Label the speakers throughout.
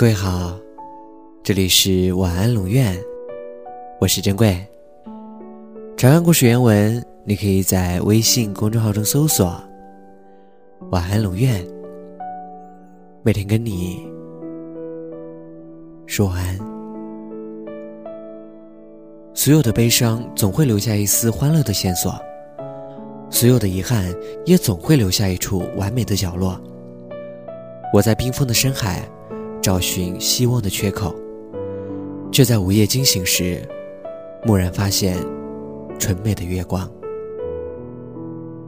Speaker 1: 各位好，这里是晚安龙院，我是珍贵。查看故事原文，你可以在微信公众号中搜索“晚安龙院”，每天跟你说晚安。所有的悲伤总会留下一丝欢乐的线索，所有的遗憾也总会留下一处完美的角落。我在冰封的深海。找寻希望的缺口，却在午夜惊醒时，蓦然发现纯美的月光。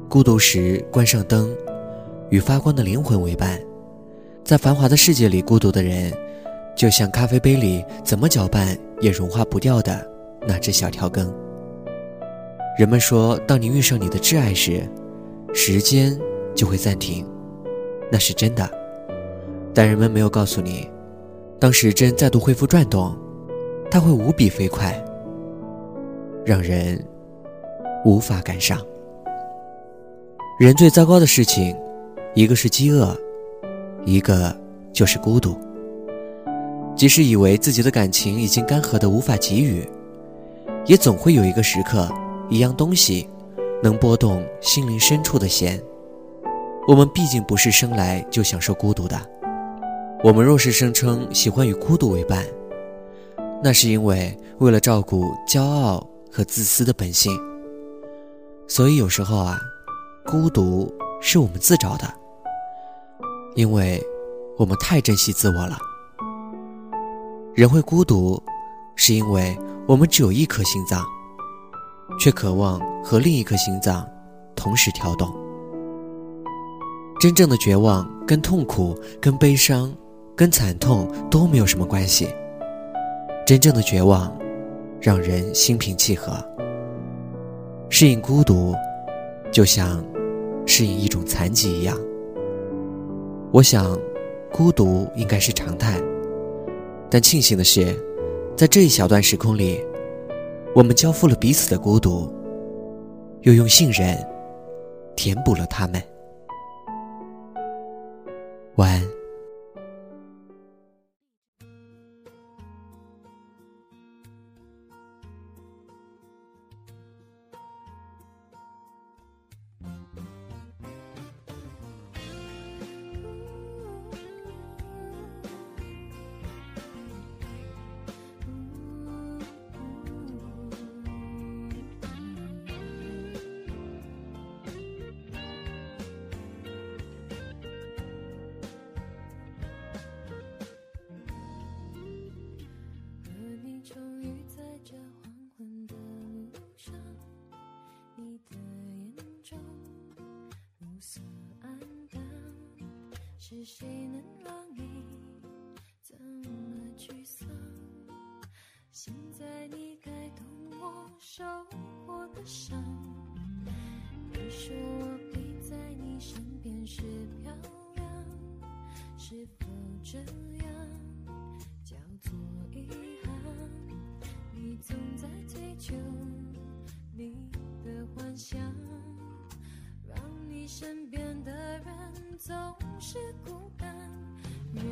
Speaker 1: 孤独时关上灯，与发光的灵魂为伴。在繁华的世界里，孤独的人，就像咖啡杯里怎么搅拌也融化不掉的那只小条羹。人们说，当你遇上你的挚爱时，时间就会暂停，那是真的。但人们没有告诉你，当时针再度恢复转动，它会无比飞快，让人无法赶上。人最糟糕的事情，一个是饥饿，一个就是孤独。即使以为自己的感情已经干涸的无法给予，也总会有一个时刻，一样东西，能拨动心灵深处的弦。我们毕竟不是生来就享受孤独的。我们若是声称喜欢与孤独为伴，那是因为为了照顾骄傲和自私的本性。所以有时候啊，孤独是我们自找的，因为我们太珍惜自我了。人会孤独，是因为我们只有一颗心脏，却渴望和另一颗心脏同时跳动。真正的绝望跟痛苦跟悲伤。跟惨痛都没有什么关系。真正的绝望，让人心平气和。适应孤独，就像适应一种残疾一样。我想，孤独应该是常态。但庆幸的是，在这一小段时空里，我们交付了彼此的孤独，又用信任填补了他们。晚安。
Speaker 2: 是谁能让你这么沮丧？现在你该懂我受过的伤。你说我陪在你身边是漂亮，是否这样叫做遗憾？你总在追求你身边的人总是孤单，原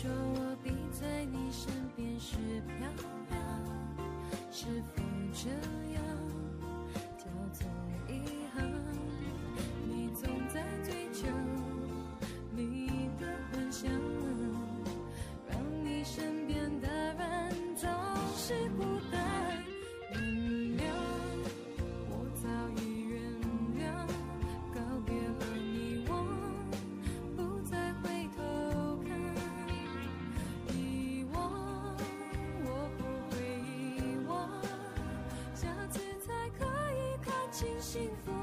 Speaker 2: 说我比在你身边时漂亮是否真？轻幸福